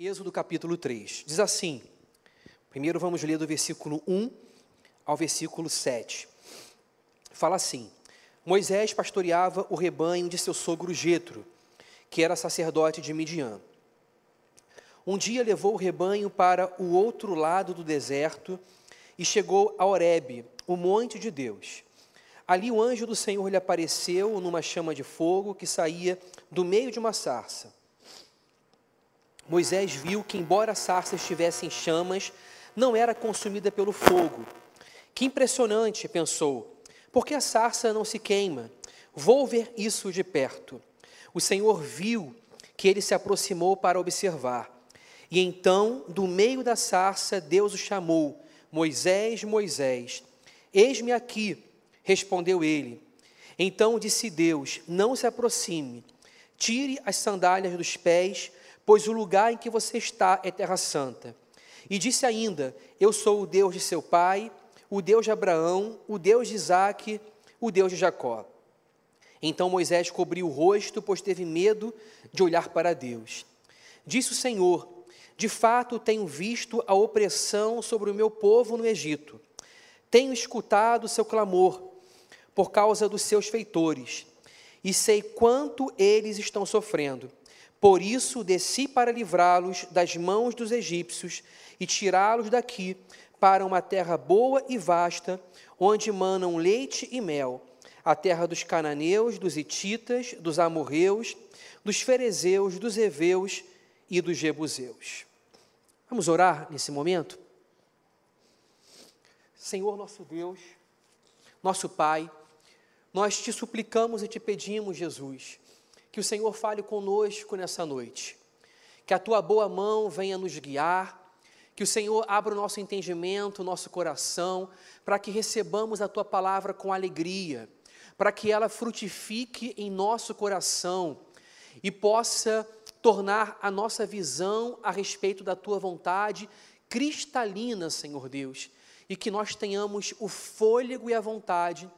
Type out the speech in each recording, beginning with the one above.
Êxodo capítulo 3. Diz assim: primeiro vamos ler do versículo 1 ao versículo 7. Fala assim: Moisés pastoreava o rebanho de seu sogro Jetro, que era sacerdote de Midian. Um dia levou o rebanho para o outro lado do deserto e chegou a Horebe, o monte de Deus. Ali o anjo do Senhor lhe apareceu numa chama de fogo que saía do meio de uma sarça. Moisés viu que, embora a sarça estivesse em chamas, não era consumida pelo fogo. Que impressionante, pensou. Por que a sarça não se queima? Vou ver isso de perto. O Senhor viu que ele se aproximou para observar. E então, do meio da sarça, Deus o chamou: Moisés, Moisés. Eis-me aqui, respondeu ele. Então disse Deus: Não se aproxime, tire as sandálias dos pés, pois o lugar em que você está é terra santa. E disse ainda: Eu sou o Deus de seu pai, o Deus de Abraão, o Deus de Isaque, o Deus de Jacó. Então Moisés cobriu o rosto, pois teve medo de olhar para Deus. Disse o Senhor: De fato tenho visto a opressão sobre o meu povo no Egito. Tenho escutado seu clamor por causa dos seus feitores, e sei quanto eles estão sofrendo. Por isso desci para livrá-los das mãos dos egípcios e tirá-los daqui para uma terra boa e vasta, onde manam leite e mel, a terra dos cananeus, dos hititas, dos amorreus, dos ferezeus, dos heveus e dos jebuseus. Vamos orar nesse momento? Senhor nosso Deus, nosso Pai, nós te suplicamos e te pedimos, Jesus, que o Senhor fale conosco nessa noite, que a tua boa mão venha nos guiar, que o Senhor abra o nosso entendimento, o nosso coração, para que recebamos a tua palavra com alegria, para que ela frutifique em nosso coração e possa tornar a nossa visão a respeito da tua vontade cristalina, Senhor Deus, e que nós tenhamos o fôlego e a vontade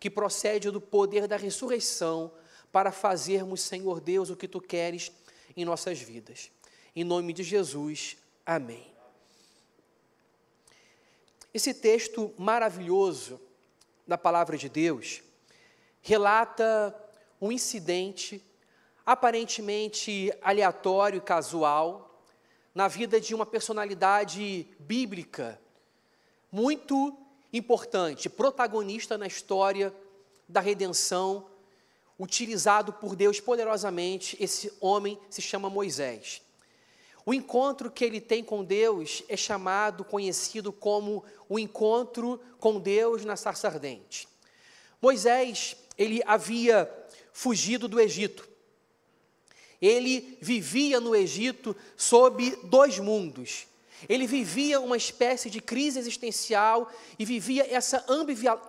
que procede do poder da ressurreição para fazermos, Senhor Deus, o que tu queres em nossas vidas. Em nome de Jesus, amém. Esse texto maravilhoso da palavra de Deus relata um incidente aparentemente aleatório e casual na vida de uma personalidade bíblica muito importante, protagonista na história da redenção utilizado por Deus poderosamente, esse homem se chama Moisés. O encontro que ele tem com Deus é chamado, conhecido como o encontro com Deus na sarça ardente. Moisés, ele havia fugido do Egito. Ele vivia no Egito sob dois mundos. Ele vivia uma espécie de crise existencial e vivia essa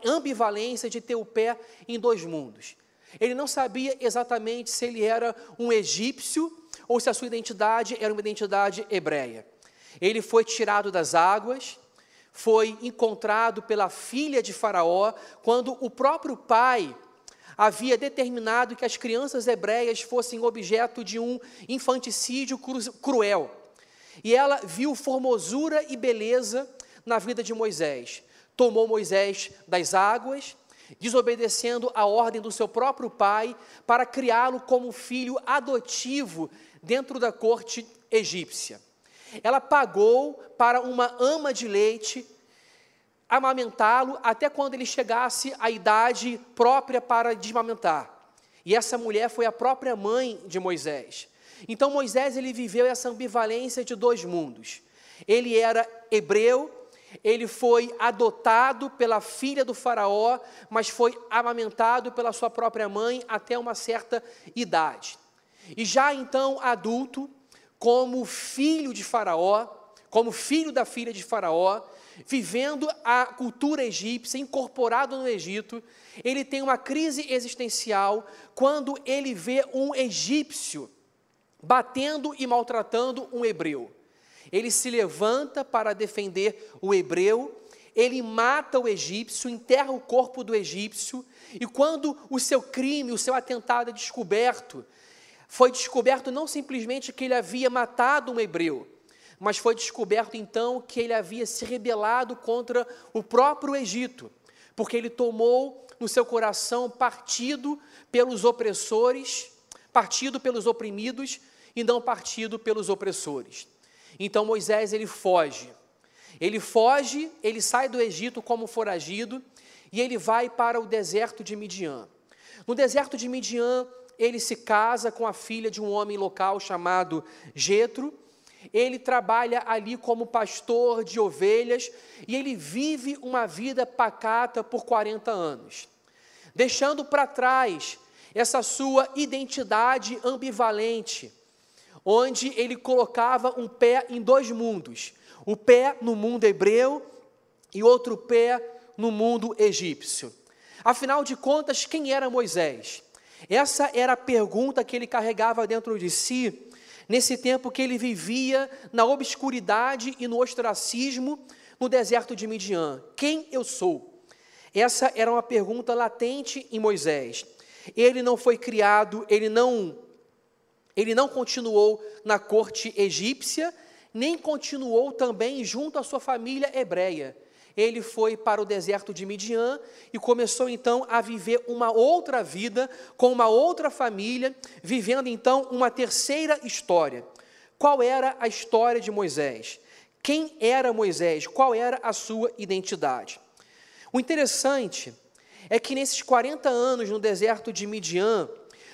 ambivalência de ter o pé em dois mundos. Ele não sabia exatamente se ele era um egípcio ou se a sua identidade era uma identidade hebreia. Ele foi tirado das águas, foi encontrado pela filha de Faraó, quando o próprio pai havia determinado que as crianças hebreias fossem objeto de um infanticídio cruel. E ela viu formosura e beleza na vida de Moisés. Tomou Moisés das águas, desobedecendo a ordem do seu próprio pai para criá-lo como filho adotivo dentro da corte egípcia. Ela pagou para uma ama de leite amamentá-lo até quando ele chegasse à idade própria para desmamentar. E essa mulher foi a própria mãe de Moisés. Então Moisés ele viveu essa ambivalência de dois mundos. Ele era hebreu ele foi adotado pela filha do Faraó, mas foi amamentado pela sua própria mãe até uma certa idade. E já então adulto, como filho de Faraó, como filho da filha de Faraó, vivendo a cultura egípcia, incorporado no Egito, ele tem uma crise existencial quando ele vê um egípcio batendo e maltratando um hebreu. Ele se levanta para defender o hebreu, ele mata o egípcio, enterra o corpo do egípcio, e quando o seu crime, o seu atentado é descoberto, foi descoberto não simplesmente que ele havia matado um hebreu, mas foi descoberto então que ele havia se rebelado contra o próprio Egito, porque ele tomou no seu coração partido pelos opressores, partido pelos oprimidos e não partido pelos opressores. Então Moisés ele foge. Ele foge, ele sai do Egito como foragido e ele vai para o deserto de Midian. No deserto de Midian, ele se casa com a filha de um homem local chamado Jetro. Ele trabalha ali como pastor de ovelhas e ele vive uma vida pacata por 40 anos, deixando para trás essa sua identidade ambivalente, onde ele colocava um pé em dois mundos: o pé no mundo hebreu e outro pé no mundo egípcio. Afinal de contas, quem era Moisés? Essa era a pergunta que ele carregava dentro de si, nesse tempo que ele vivia na obscuridade e no ostracismo no deserto de Midian. Quem eu sou? Essa era uma pergunta latente em Moisés. Ele não foi criado, ele não ele não continuou na corte egípcia, nem continuou também junto à sua família hebreia ele foi para o deserto de Midian e começou então a viver uma outra vida, com uma outra família, vivendo então uma terceira história. Qual era a história de Moisés? Quem era Moisés? Qual era a sua identidade? O interessante é que nesses 40 anos no deserto de Midian,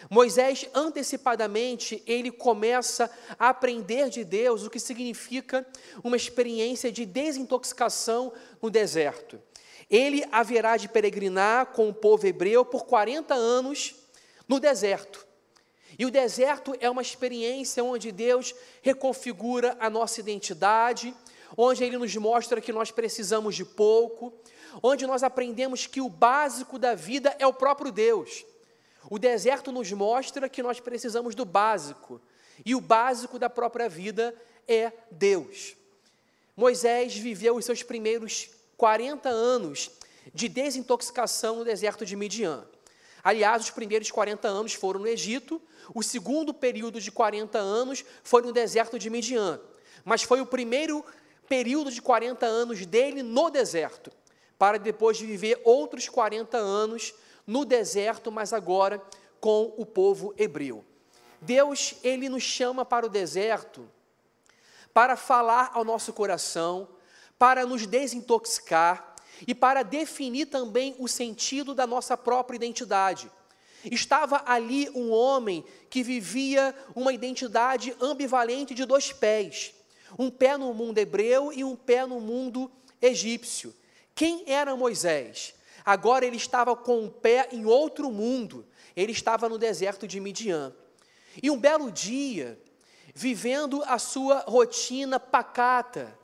Moisés antecipadamente ele começa a aprender de Deus o que significa uma experiência de desintoxicação no deserto. Ele haverá de peregrinar com o povo hebreu por 40 anos no deserto. E o deserto é uma experiência onde Deus reconfigura a nossa identidade, onde Ele nos mostra que nós precisamos de pouco, onde nós aprendemos que o básico da vida é o próprio Deus. O deserto nos mostra que nós precisamos do básico, e o básico da própria vida é Deus. Moisés viveu os seus primeiros 40 anos de desintoxicação no deserto de Midian. Aliás, os primeiros 40 anos foram no Egito, o segundo período de 40 anos foi no deserto de Midian. Mas foi o primeiro período de 40 anos dele no deserto, para depois de viver outros 40 anos no deserto, mas agora com o povo hebreu. Deus, ele nos chama para o deserto para falar ao nosso coração, para nos desintoxicar e para definir também o sentido da nossa própria identidade. Estava ali um homem que vivia uma identidade ambivalente de dois pés, um pé no mundo hebreu e um pé no mundo egípcio. Quem era Moisés? Agora ele estava com o pé em outro mundo, ele estava no deserto de Midian. E um belo dia, vivendo a sua rotina pacata,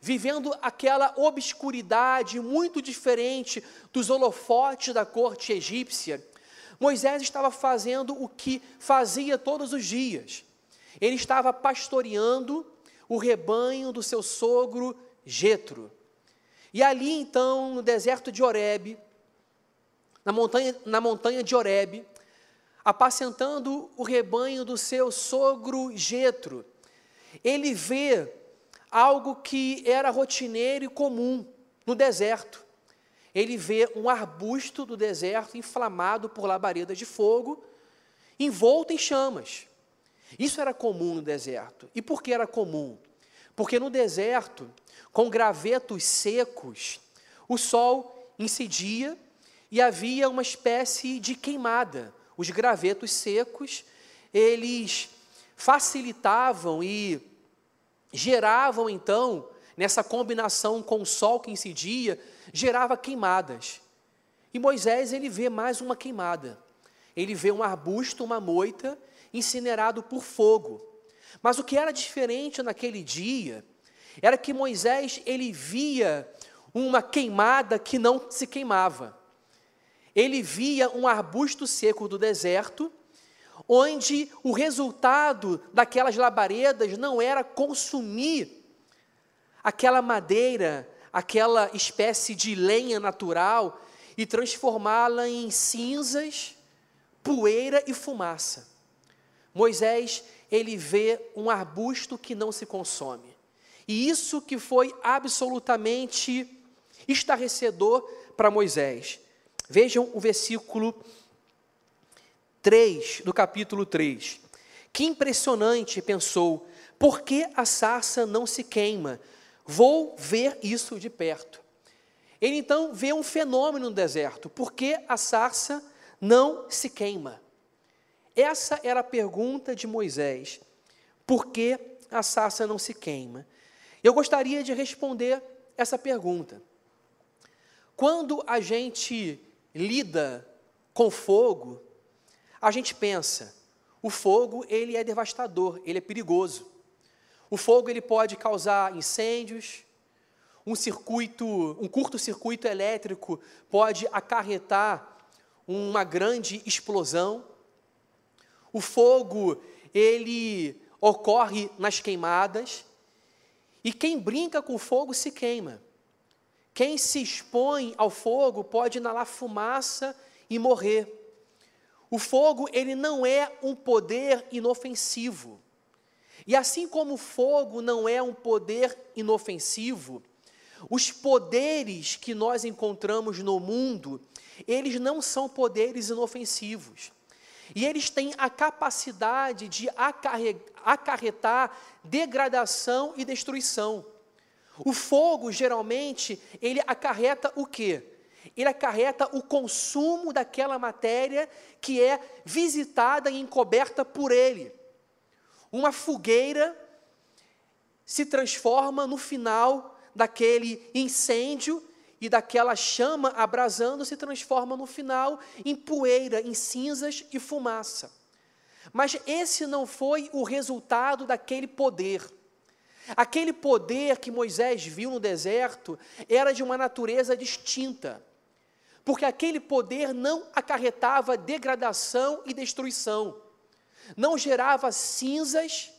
vivendo aquela obscuridade muito diferente dos holofotes da corte egípcia, Moisés estava fazendo o que fazia todos os dias. Ele estava pastoreando o rebanho do seu sogro Jetro. E ali então, no deserto de Horebe, na montanha, na montanha de Horebe, apacentando o rebanho do seu sogro Jetro, ele vê algo que era rotineiro e comum no deserto. Ele vê um arbusto do deserto inflamado por labaredas de fogo, envolto em chamas. Isso era comum no deserto. E por que era comum? Porque no deserto com gravetos secos, o sol incidia e havia uma espécie de queimada. Os gravetos secos, eles facilitavam e geravam então, nessa combinação com o sol que incidia, gerava queimadas. E Moisés ele vê mais uma queimada. Ele vê um arbusto, uma moita, incinerado por fogo. Mas o que era diferente naquele dia era que Moisés ele via uma queimada que não se queimava. Ele via um arbusto seco do deserto, onde o resultado daquelas labaredas não era consumir aquela madeira, aquela espécie de lenha natural e transformá-la em cinzas, poeira e fumaça. Moisés, ele vê um arbusto que não se consome. E isso que foi absolutamente estarrecedor para Moisés. Vejam o versículo 3 do capítulo 3. Que impressionante, pensou, por que a sarça não se queima? Vou ver isso de perto. Ele então vê um fenômeno no deserto, por que a sarça não se queima? Essa era a pergunta de Moisés. Por que a sarça não se queima? Eu gostaria de responder essa pergunta. Quando a gente lida com fogo, a gente pensa, o fogo ele é devastador, ele é perigoso. O fogo ele pode causar incêndios, um circuito, um curto-circuito elétrico pode acarretar uma grande explosão. O fogo, ele ocorre nas queimadas, e quem brinca com fogo se queima. Quem se expõe ao fogo pode inalar fumaça e morrer. O fogo, ele não é um poder inofensivo. E assim como o fogo não é um poder inofensivo, os poderes que nós encontramos no mundo, eles não são poderes inofensivos. E eles têm a capacidade de acarretar degradação e destruição. O fogo, geralmente, ele acarreta o quê? Ele acarreta o consumo daquela matéria que é visitada e encoberta por ele. Uma fogueira se transforma no final daquele incêndio e daquela chama abrasando se transforma no final em poeira, em cinzas e fumaça. Mas esse não foi o resultado daquele poder. Aquele poder que Moisés viu no deserto era de uma natureza distinta, porque aquele poder não acarretava degradação e destruição, não gerava cinzas,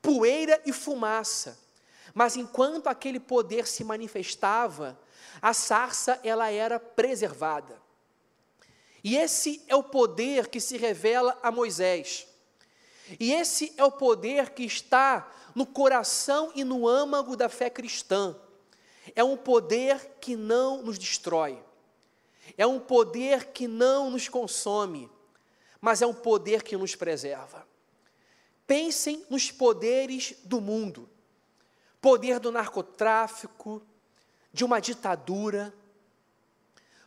poeira e fumaça, mas enquanto aquele poder se manifestava, a sarça ela era preservada. E esse é o poder que se revela a Moisés. E esse é o poder que está no coração e no âmago da fé cristã. É um poder que não nos destrói. É um poder que não nos consome, mas é um poder que nos preserva. Pensem nos poderes do mundo: poder do narcotráfico, de uma ditadura,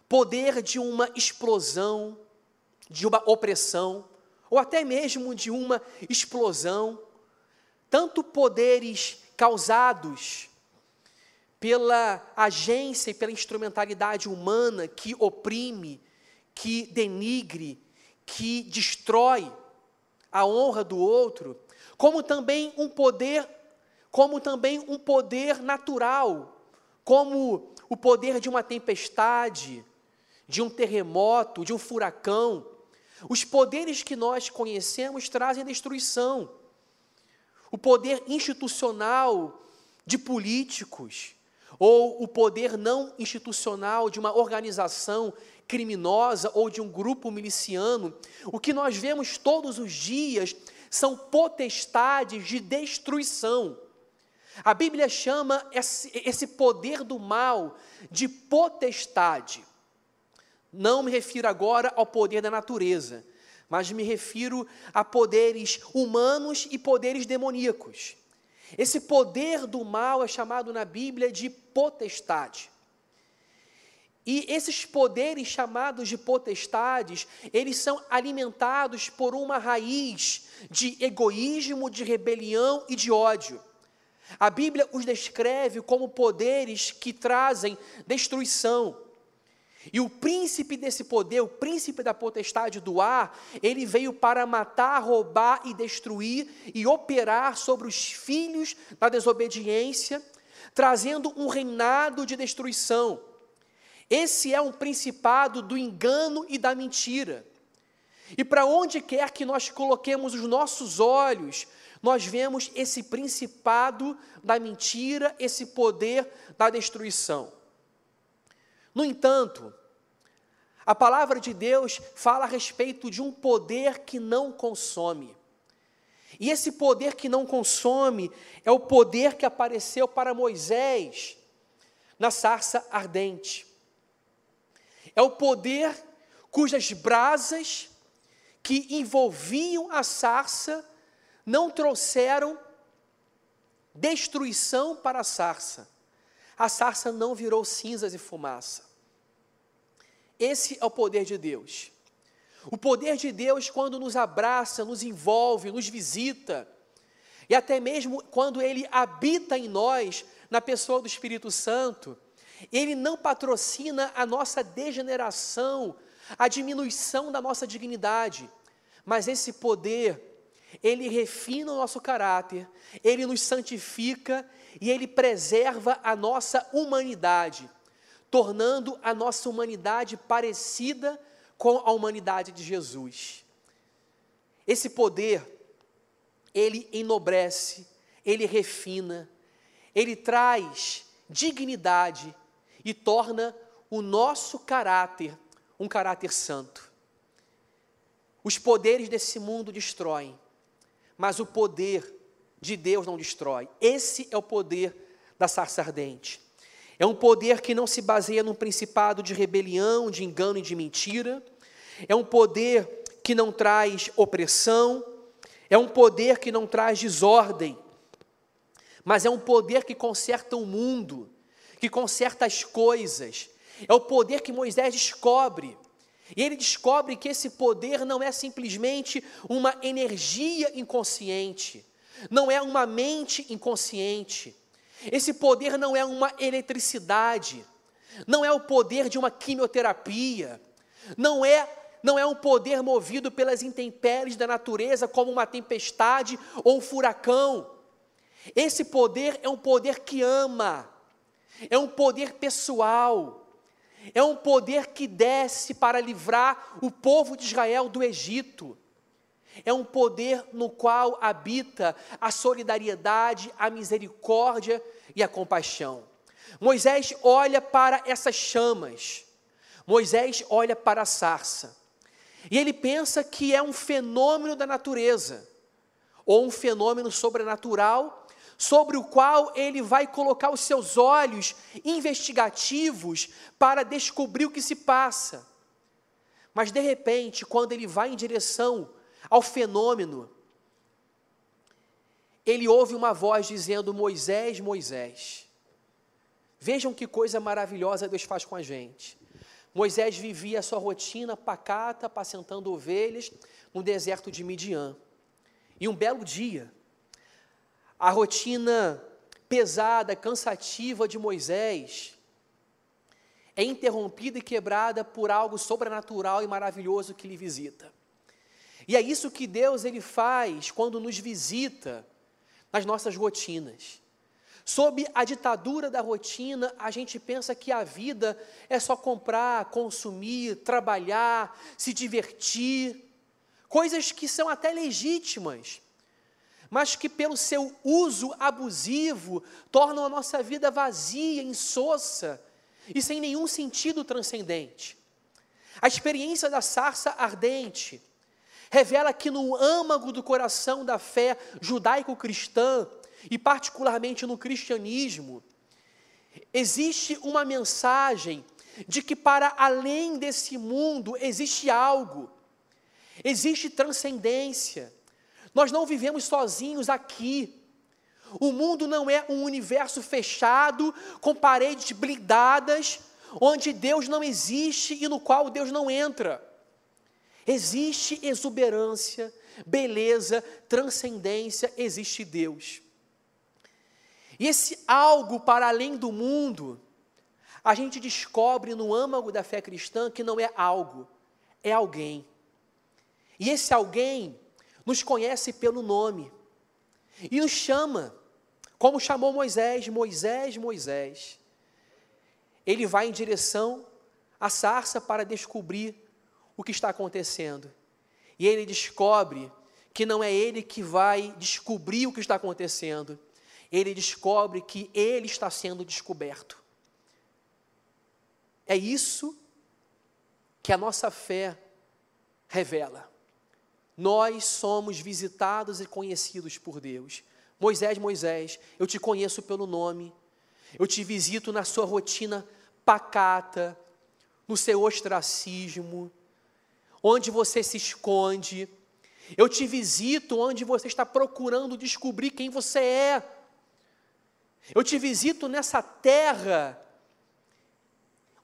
poder de uma explosão, de uma opressão, ou até mesmo de uma explosão, tanto poderes causados pela agência e pela instrumentalidade humana que oprime, que denigre, que destrói a honra do outro, como também um poder, como também um poder natural, como o poder de uma tempestade, de um terremoto, de um furacão. Os poderes que nós conhecemos trazem destruição. O poder institucional de políticos, ou o poder não institucional de uma organização criminosa ou de um grupo miliciano, o que nós vemos todos os dias são potestades de destruição. A Bíblia chama esse, esse poder do mal de potestade. Não me refiro agora ao poder da natureza, mas me refiro a poderes humanos e poderes demoníacos. Esse poder do mal é chamado na Bíblia de potestade. E esses poderes chamados de potestades, eles são alimentados por uma raiz de egoísmo, de rebelião e de ódio. A Bíblia os descreve como poderes que trazem destruição. E o príncipe desse poder, o príncipe da potestade do ar, ele veio para matar, roubar e destruir e operar sobre os filhos da desobediência, trazendo um reinado de destruição. Esse é um principado do engano e da mentira. E para onde quer que nós coloquemos os nossos olhos, nós vemos esse principado da mentira, esse poder da destruição. No entanto, a palavra de Deus fala a respeito de um poder que não consome. E esse poder que não consome é o poder que apareceu para Moisés na sarça ardente. É o poder cujas brasas que envolviam a sarça não trouxeram destruição para a sarça. A sarça não virou cinzas e fumaça. Esse é o poder de Deus. O poder de Deus, quando nos abraça, nos envolve, nos visita, e até mesmo quando Ele habita em nós, na pessoa do Espírito Santo, Ele não patrocina a nossa degeneração, a diminuição da nossa dignidade, mas esse poder, ele refina o nosso caráter, ele nos santifica e ele preserva a nossa humanidade, tornando a nossa humanidade parecida com a humanidade de Jesus. Esse poder, ele enobrece, ele refina, ele traz dignidade e torna o nosso caráter um caráter santo. Os poderes desse mundo destroem, mas o poder de Deus não destrói. Esse é o poder da sarça ardente. É um poder que não se baseia num principado de rebelião, de engano e de mentira. É um poder que não traz opressão. É um poder que não traz desordem. Mas é um poder que conserta o mundo, que conserta as coisas. É o poder que Moisés descobre. E ele descobre que esse poder não é simplesmente uma energia inconsciente, não é uma mente inconsciente, esse poder não é uma eletricidade, não é o poder de uma quimioterapia, não é não é um poder movido pelas intempéries da natureza como uma tempestade ou um furacão. Esse poder é um poder que ama, é um poder pessoal, é um poder que desce para livrar o povo de Israel do Egito. É um poder no qual habita a solidariedade, a misericórdia e a compaixão. Moisés olha para essas chamas, Moisés olha para a sarça, e ele pensa que é um fenômeno da natureza, ou um fenômeno sobrenatural, sobre o qual ele vai colocar os seus olhos investigativos para descobrir o que se passa. Mas de repente, quando ele vai em direção ao fenômeno, ele ouve uma voz dizendo: Moisés, Moisés. Vejam que coisa maravilhosa Deus faz com a gente. Moisés vivia a sua rotina pacata, apacentando ovelhas no deserto de Midian. E um belo dia, a rotina pesada, cansativa de Moisés é interrompida e quebrada por algo sobrenatural e maravilhoso que lhe visita. E é isso que Deus ele faz quando nos visita nas nossas rotinas. Sob a ditadura da rotina, a gente pensa que a vida é só comprar, consumir, trabalhar, se divertir, coisas que são até legítimas, mas que pelo seu uso abusivo tornam a nossa vida vazia, insossa e sem nenhum sentido transcendente. A experiência da sarça ardente revela que no âmago do coração da fé judaico-cristã, e particularmente no cristianismo, existe uma mensagem de que para além desse mundo existe algo, existe transcendência. Nós não vivemos sozinhos aqui. O mundo não é um universo fechado, com paredes blindadas, onde Deus não existe e no qual Deus não entra. Existe exuberância, beleza, transcendência, existe Deus. E esse algo para além do mundo, a gente descobre no âmago da fé cristã que não é algo, é alguém. E esse alguém nos conhece pelo nome e nos chama, como chamou Moisés, Moisés, Moisés. Ele vai em direção à sarça para descobrir o que está acontecendo. E ele descobre que não é ele que vai descobrir o que está acontecendo, ele descobre que ele está sendo descoberto. É isso que a nossa fé revela. Nós somos visitados e conhecidos por Deus. Moisés, Moisés, eu te conheço pelo nome, eu te visito na sua rotina pacata, no seu ostracismo, onde você se esconde. Eu te visito onde você está procurando descobrir quem você é. Eu te visito nessa terra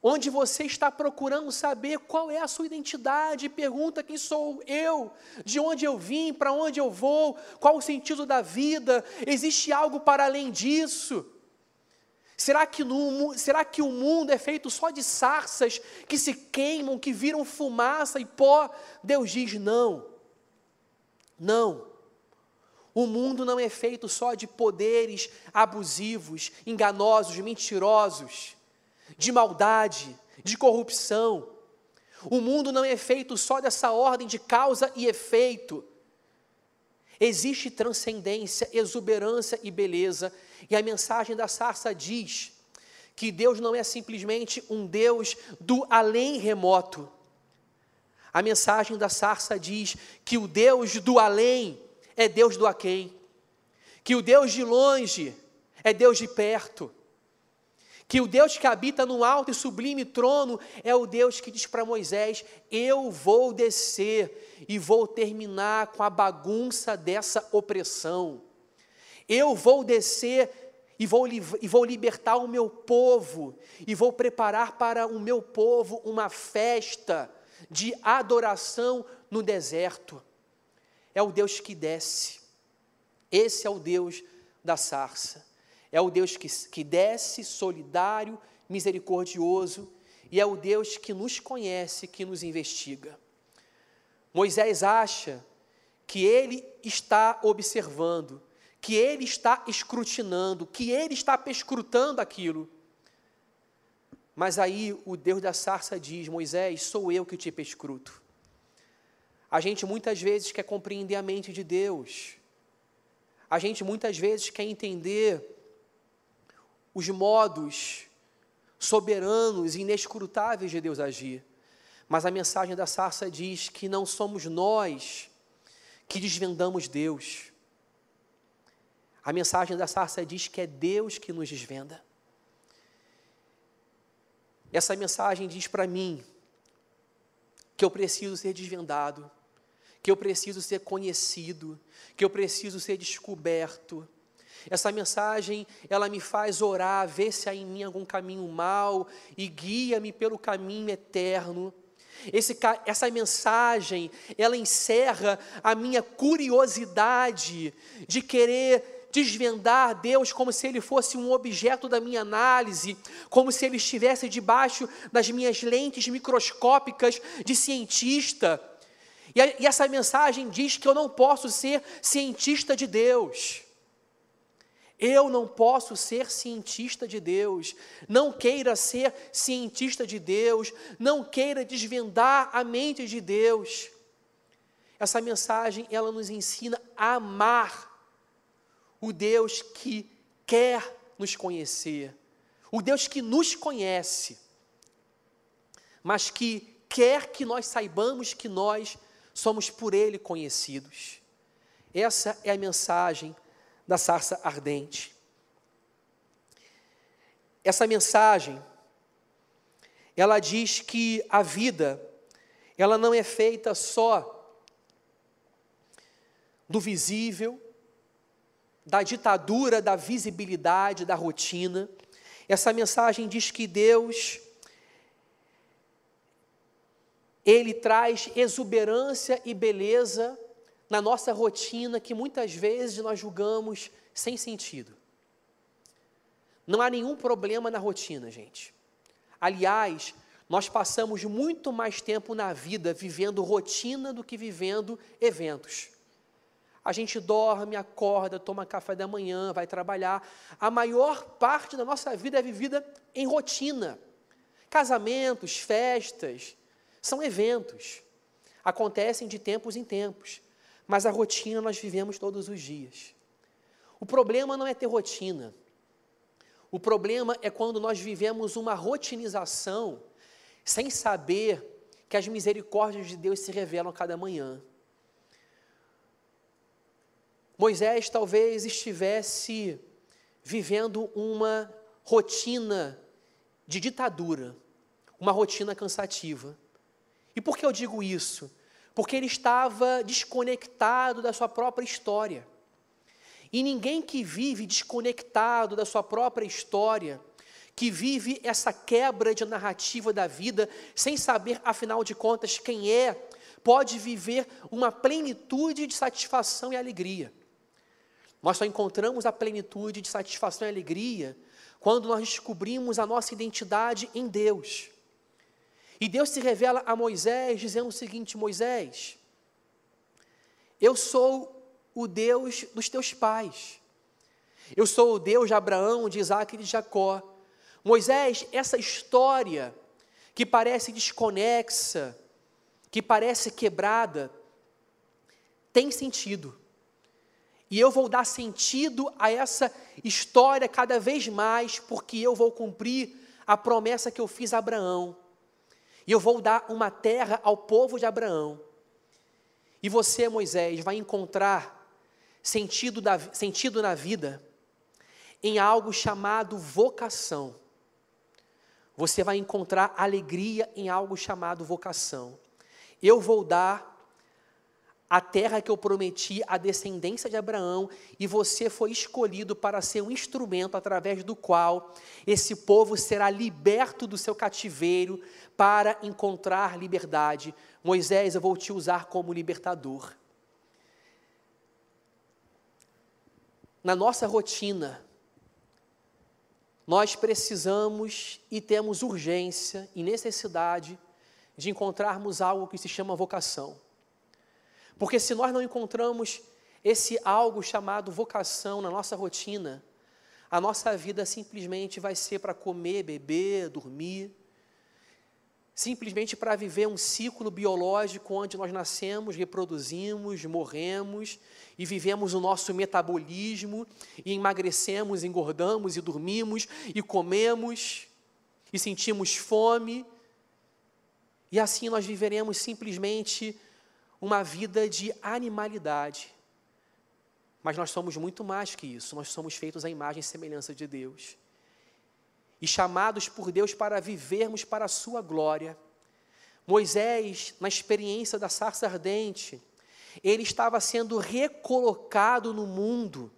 onde você está procurando saber qual é a sua identidade, pergunta quem sou eu, de onde eu vim, para onde eu vou, qual o sentido da vida, existe algo para além disso? Será que, no, será que o mundo é feito só de sarças que se queimam, que viram fumaça e pó? Deus diz: não, não. O mundo não é feito só de poderes abusivos, enganosos, mentirosos de maldade, de corrupção. O mundo não é feito só dessa ordem de causa e efeito. Existe transcendência, exuberância e beleza, e a mensagem da sarça diz que Deus não é simplesmente um Deus do além remoto. A mensagem da sarça diz que o Deus do além é Deus do aquém, que o Deus de longe é Deus de perto que o Deus que habita no alto e sublime trono é o Deus que diz para Moisés: Eu vou descer e vou terminar com a bagunça dessa opressão. Eu vou descer e vou, e vou libertar o meu povo, e vou preparar para o meu povo uma festa de adoração no deserto. É o Deus que desce, esse é o Deus da sarça. É o Deus que, que desce, solidário, misericordioso, e é o Deus que nos conhece, que nos investiga. Moisés acha que ele está observando, que ele está escrutinando, que ele está perscrutando aquilo. Mas aí o Deus da sarça diz: Moisés, sou eu que te perscruto. A gente muitas vezes quer compreender a mente de Deus. A gente muitas vezes quer entender os modos soberanos e inescrutáveis de Deus agir. Mas a mensagem da sarça diz que não somos nós que desvendamos Deus. A mensagem da sarça diz que é Deus que nos desvenda. Essa mensagem diz para mim que eu preciso ser desvendado, que eu preciso ser conhecido, que eu preciso ser descoberto, essa mensagem, ela me faz orar, ver se há em mim algum caminho mau e guia-me pelo caminho eterno. Esse, essa mensagem, ela encerra a minha curiosidade de querer desvendar Deus como se Ele fosse um objeto da minha análise, como se Ele estivesse debaixo das minhas lentes microscópicas de cientista. E essa mensagem diz que eu não posso ser cientista de Deus. Eu não posso ser cientista de Deus. Não queira ser cientista de Deus. Não queira desvendar a mente de Deus. Essa mensagem, ela nos ensina a amar o Deus que quer nos conhecer. O Deus que nos conhece, mas que quer que nós saibamos que nós somos por Ele conhecidos. Essa é a mensagem da sarça ardente. Essa mensagem, ela diz que a vida, ela não é feita só do visível, da ditadura, da visibilidade, da rotina. Essa mensagem diz que Deus, Ele traz exuberância e beleza na nossa rotina que muitas vezes nós julgamos sem sentido. Não há nenhum problema na rotina, gente. Aliás, nós passamos muito mais tempo na vida vivendo rotina do que vivendo eventos. A gente dorme, acorda, toma café da manhã, vai trabalhar. A maior parte da nossa vida é vivida em rotina. Casamentos, festas, são eventos. Acontecem de tempos em tempos mas a rotina nós vivemos todos os dias. O problema não é ter rotina. O problema é quando nós vivemos uma rotinização sem saber que as misericórdias de Deus se revelam a cada manhã. Moisés talvez estivesse vivendo uma rotina de ditadura, uma rotina cansativa. E por que eu digo isso? Porque ele estava desconectado da sua própria história. E ninguém que vive desconectado da sua própria história, que vive essa quebra de narrativa da vida, sem saber, afinal de contas, quem é, pode viver uma plenitude de satisfação e alegria. Nós só encontramos a plenitude de satisfação e alegria quando nós descobrimos a nossa identidade em Deus. E Deus se revela a Moisés dizendo o seguinte: Moisés, eu sou o Deus dos teus pais. Eu sou o Deus de Abraão, de Isaac e de Jacó. Moisés, essa história que parece desconexa, que parece quebrada, tem sentido. E eu vou dar sentido a essa história cada vez mais, porque eu vou cumprir a promessa que eu fiz a Abraão. E eu vou dar uma terra ao povo de Abraão. E você, Moisés, vai encontrar sentido, da, sentido na vida em algo chamado vocação. Você vai encontrar alegria em algo chamado vocação. Eu vou dar a terra que eu prometi à descendência de Abraão, e você foi escolhido para ser um instrumento através do qual esse povo será liberto do seu cativeiro para encontrar liberdade. Moisés, eu vou te usar como libertador. Na nossa rotina, nós precisamos e temos urgência e necessidade de encontrarmos algo que se chama vocação. Porque se nós não encontramos esse algo chamado vocação na nossa rotina, a nossa vida simplesmente vai ser para comer, beber, dormir, simplesmente para viver um ciclo biológico onde nós nascemos, reproduzimos, morremos e vivemos o nosso metabolismo e emagrecemos, engordamos e dormimos e comemos e sentimos fome. E assim nós viveremos simplesmente uma vida de animalidade. Mas nós somos muito mais que isso, nós somos feitos à imagem e semelhança de Deus. E chamados por Deus para vivermos para a sua glória. Moisés, na experiência da sarça ardente, ele estava sendo recolocado no mundo,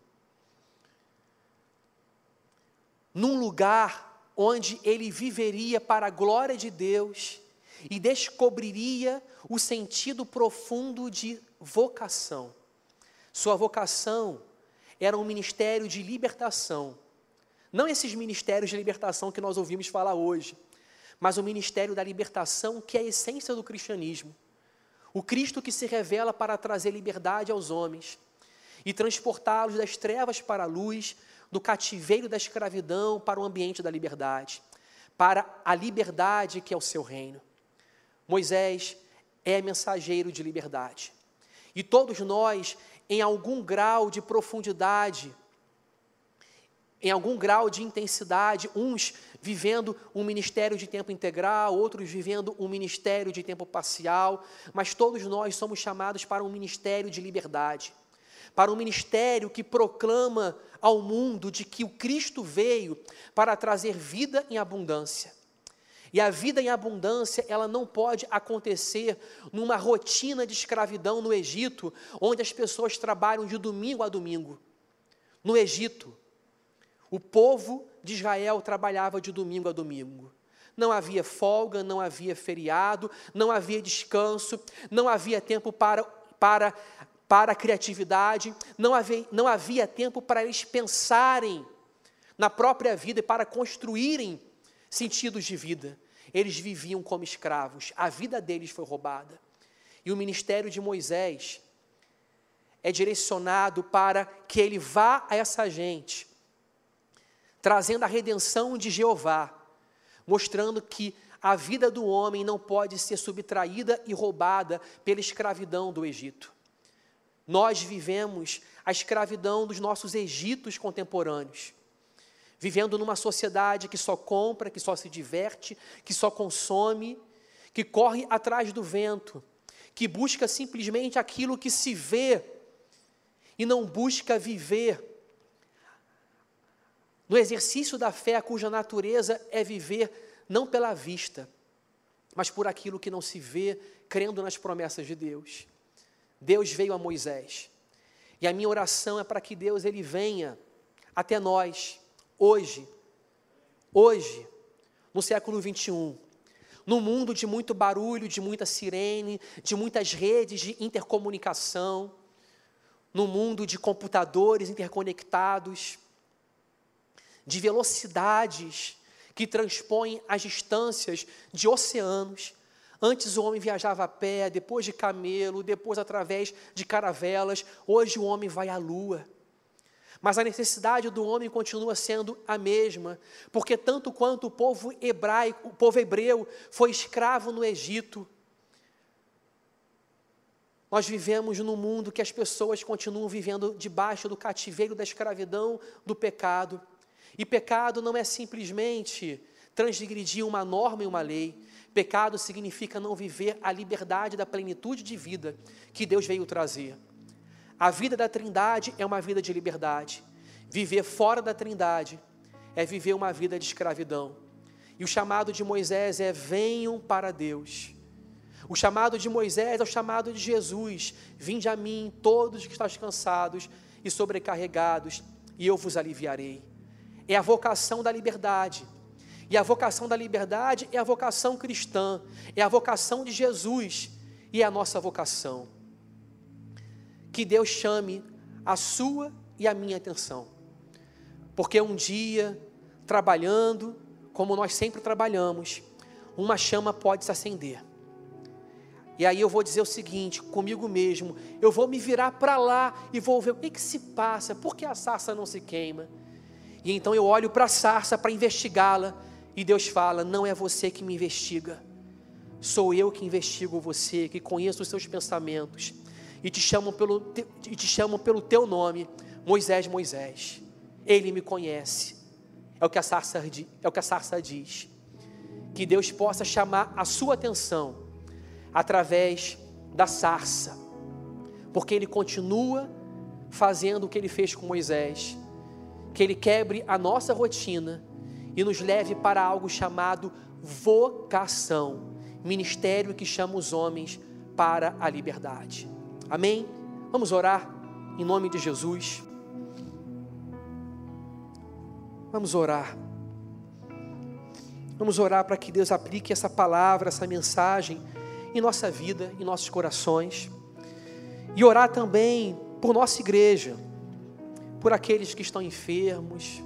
num lugar onde ele viveria para a glória de Deus e descobriria o sentido profundo de vocação. Sua vocação era um ministério de libertação. Não esses ministérios de libertação que nós ouvimos falar hoje, mas o ministério da libertação que é a essência do cristianismo. O Cristo que se revela para trazer liberdade aos homens e transportá-los das trevas para a luz, do cativeiro da escravidão para o ambiente da liberdade, para a liberdade que é o seu reino. Moisés é mensageiro de liberdade. E todos nós, em algum grau de profundidade, em algum grau de intensidade, uns vivendo um ministério de tempo integral, outros vivendo um ministério de tempo parcial, mas todos nós somos chamados para um ministério de liberdade, para um ministério que proclama ao mundo de que o Cristo veio para trazer vida em abundância. E a vida em abundância, ela não pode acontecer numa rotina de escravidão no Egito, onde as pessoas trabalham de domingo a domingo. No Egito, o povo de Israel trabalhava de domingo a domingo. Não havia folga, não havia feriado, não havia descanso, não havia tempo para, para, para a criatividade, não havia, não havia tempo para eles pensarem na própria vida e para construírem sentidos de vida. Eles viviam como escravos, a vida deles foi roubada. E o ministério de Moisés é direcionado para que ele vá a essa gente, trazendo a redenção de Jeová, mostrando que a vida do homem não pode ser subtraída e roubada pela escravidão do Egito. Nós vivemos a escravidão dos nossos Egitos contemporâneos vivendo numa sociedade que só compra, que só se diverte, que só consome, que corre atrás do vento, que busca simplesmente aquilo que se vê e não busca viver no exercício da fé, cuja natureza é viver não pela vista, mas por aquilo que não se vê, crendo nas promessas de Deus. Deus veio a Moisés. E a minha oração é para que Deus ele venha até nós hoje, hoje, no século 21, num mundo de muito barulho, de muita sirene, de muitas redes de intercomunicação, no mundo de computadores interconectados, de velocidades que transpõem as distâncias de oceanos. Antes o homem viajava a pé, depois de camelo, depois através de caravelas. Hoje o homem vai à lua. Mas a necessidade do homem continua sendo a mesma, porque tanto quanto o povo hebraico, o povo hebreu foi escravo no Egito, nós vivemos num mundo que as pessoas continuam vivendo debaixo do cativeiro da escravidão do pecado. E pecado não é simplesmente transgredir uma norma e uma lei. Pecado significa não viver a liberdade da plenitude de vida que Deus veio trazer. A vida da Trindade é uma vida de liberdade. Viver fora da Trindade é viver uma vida de escravidão. E o chamado de Moisés é: venham para Deus. O chamado de Moisés é o chamado de Jesus: Vinde a mim, todos que estáis cansados e sobrecarregados, e eu vos aliviarei. É a vocação da liberdade. E a vocação da liberdade é a vocação cristã, é a vocação de Jesus e é a nossa vocação. Que Deus chame a sua e a minha atenção. Porque um dia, trabalhando, como nós sempre trabalhamos, uma chama pode se acender. E aí eu vou dizer o seguinte, comigo mesmo, eu vou me virar para lá e vou ver o que, que se passa, por que a sarça não se queima? E então eu olho para a sarça para investigá-la, e Deus fala: Não é você que me investiga, sou eu que investigo você, que conheço os seus pensamentos, e te chamo pelo, te, e te chamo pelo teu nome, Moisés, Moisés. Ele me conhece. É o que a sarça, é o que a sarça diz. Que Deus possa chamar a sua atenção através da sarça, porque ele continua fazendo o que ele fez com Moisés, que ele quebre a nossa rotina e nos leve para algo chamado vocação, ministério que chama os homens para a liberdade. Amém? Vamos orar em nome de Jesus. Vamos orar. Vamos orar para que Deus aplique essa palavra, essa mensagem em nossa vida, em nossos corações. E orar também por nossa igreja, por aqueles que estão enfermos,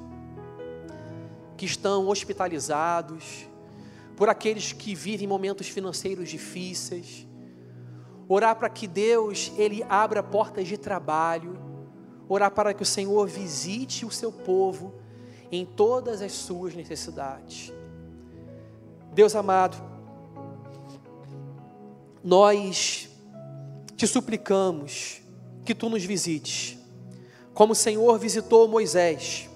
que estão hospitalizados, por aqueles que vivem momentos financeiros difíceis. Orar para que Deus ele abra portas de trabalho. Orar para que o Senhor visite o seu povo em todas as suas necessidades. Deus amado, nós te suplicamos que tu nos visites, como o Senhor visitou Moisés,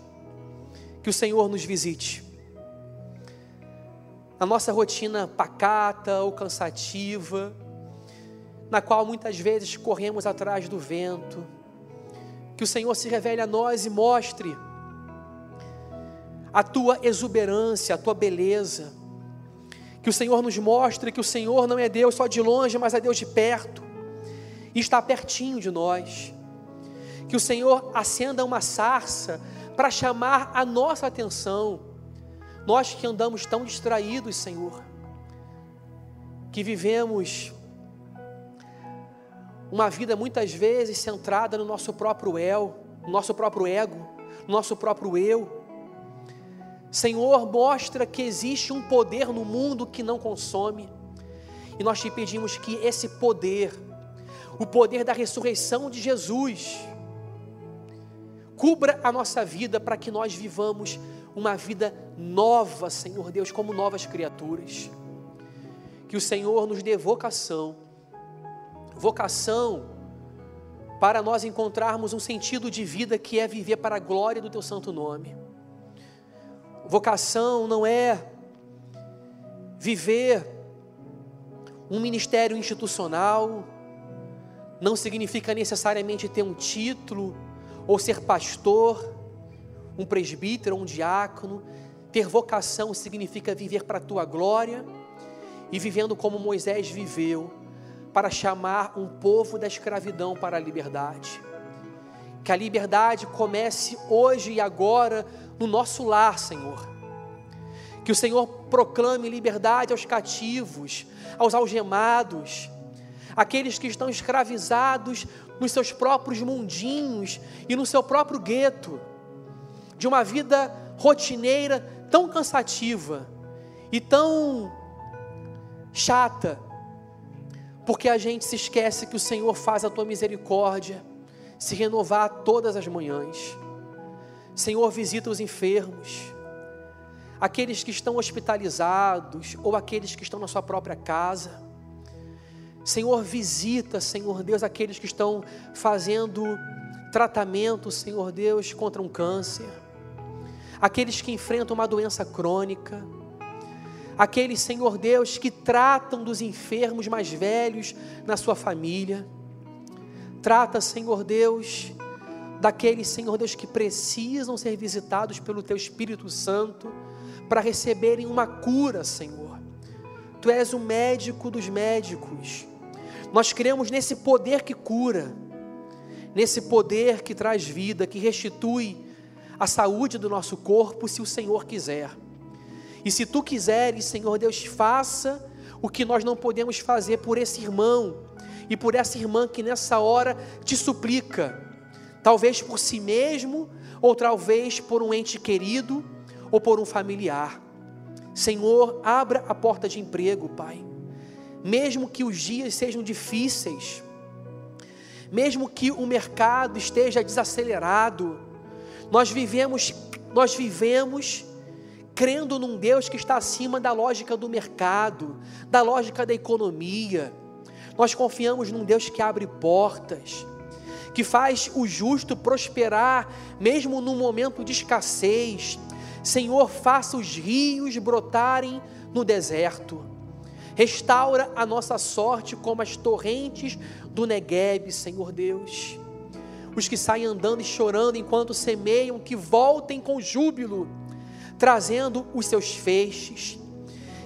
que o Senhor nos visite. Na nossa rotina pacata ou cansativa, na qual muitas vezes corremos atrás do vento, que o Senhor se revele a nós e mostre a tua exuberância, a tua beleza, que o Senhor nos mostre que o Senhor não é Deus só de longe, mas é Deus de perto, e está pertinho de nós. Que o Senhor acenda uma sarça para chamar a nossa atenção, nós que andamos tão distraídos, Senhor, que vivemos uma vida muitas vezes centrada no nosso próprio eu, no nosso próprio ego, no nosso próprio eu Senhor, mostra que existe um poder no mundo que não consome. E nós te pedimos que esse poder, o poder da ressurreição de Jesus, cubra a nossa vida para que nós vivamos uma vida nova, Senhor Deus, como novas criaturas. Que o Senhor nos dê vocação, vocação para nós encontrarmos um sentido de vida que é viver para a glória do Teu santo nome. Vocação não é viver um ministério institucional, não significa necessariamente ter um título ou ser pastor, um presbítero, um diácono. Ter vocação significa viver para a tua glória e vivendo como Moisés viveu, para chamar um povo da escravidão para a liberdade. Que a liberdade comece hoje e agora no nosso lar, Senhor. Que o Senhor proclame liberdade aos cativos, aos algemados, aqueles que estão escravizados nos seus próprios mundinhos e no seu próprio gueto, de uma vida rotineira tão cansativa e tão chata, porque a gente se esquece que o Senhor faz a tua misericórdia se renovar todas as manhãs. Senhor, visita os enfermos, aqueles que estão hospitalizados ou aqueles que estão na sua própria casa. Senhor, visita, Senhor Deus, aqueles que estão fazendo tratamento, Senhor Deus, contra um câncer, aqueles que enfrentam uma doença crônica, aqueles, Senhor Deus, que tratam dos enfermos mais velhos na sua família. Trata, Senhor Deus, daqueles, Senhor Deus, que precisam ser visitados pelo Teu Espírito Santo para receberem uma cura, Senhor. Tu és o médico dos médicos. Nós cremos nesse poder que cura, nesse poder que traz vida, que restitui a saúde do nosso corpo, se o Senhor quiser. E se tu quiseres, Senhor Deus, faça o que nós não podemos fazer por esse irmão e por essa irmã que nessa hora te suplica, talvez por si mesmo, ou talvez por um ente querido, ou por um familiar. Senhor, abra a porta de emprego, Pai mesmo que os dias sejam difíceis, mesmo que o mercado esteja desacelerado, nós vivemos, nós vivemos crendo num Deus que está acima da lógica do mercado, da lógica da economia. Nós confiamos num Deus que abre portas, que faz o justo prosperar, mesmo num momento de escassez. Senhor, faça os rios brotarem no deserto. Restaura a nossa sorte como as torrentes do Negueb, Senhor Deus. Os que saem andando e chorando enquanto semeiam, que voltem com júbilo, trazendo os seus feixes.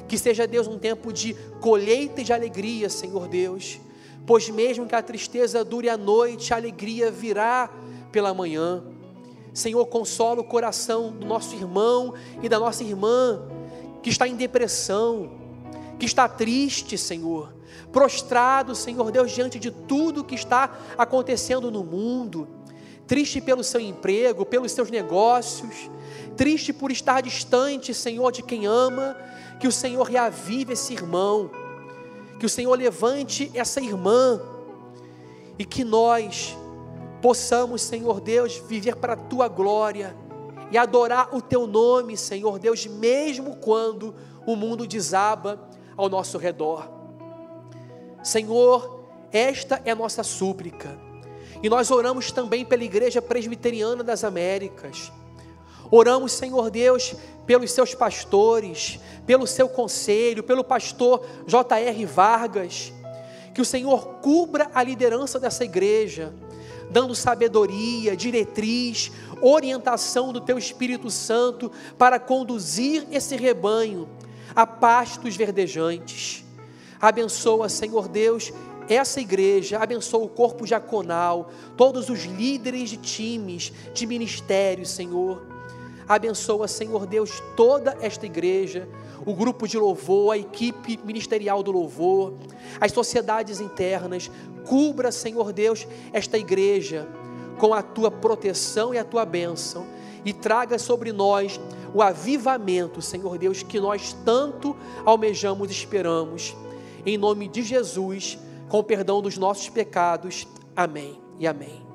Que seja, Deus, um tempo de colheita e de alegria, Senhor Deus. Pois mesmo que a tristeza dure a noite, a alegria virá pela manhã. Senhor, consola o coração do nosso irmão e da nossa irmã que está em depressão, que está triste, Senhor, prostrado, Senhor Deus, diante de tudo que está acontecendo no mundo, triste pelo seu emprego, pelos seus negócios, triste por estar distante, Senhor, de quem ama, que o Senhor reavive esse irmão, que o Senhor levante essa irmã e que nós possamos, Senhor Deus, viver para a tua glória e adorar o teu nome, Senhor Deus, mesmo quando o mundo desaba ao nosso redor. Senhor, esta é a nossa súplica. E nós oramos também pela Igreja Presbiteriana das Américas. Oramos, Senhor Deus, pelos seus pastores, pelo seu conselho, pelo pastor J.R. Vargas. Que o Senhor cubra a liderança dessa igreja, dando sabedoria, diretriz, orientação do teu Espírito Santo para conduzir esse rebanho a pastos verdejantes. Abençoa, Senhor Deus, essa igreja, abençoa o corpo diaconal, todos os líderes de times, de ministérios, Senhor. Abençoa, Senhor Deus, toda esta igreja, o grupo de louvor, a equipe ministerial do louvor, as sociedades internas. Cubra, Senhor Deus, esta igreja com a tua proteção e a tua bênção e traga sobre nós o avivamento, Senhor Deus, que nós tanto almejamos e esperamos. Em nome de Jesus, com o perdão dos nossos pecados. Amém e amém.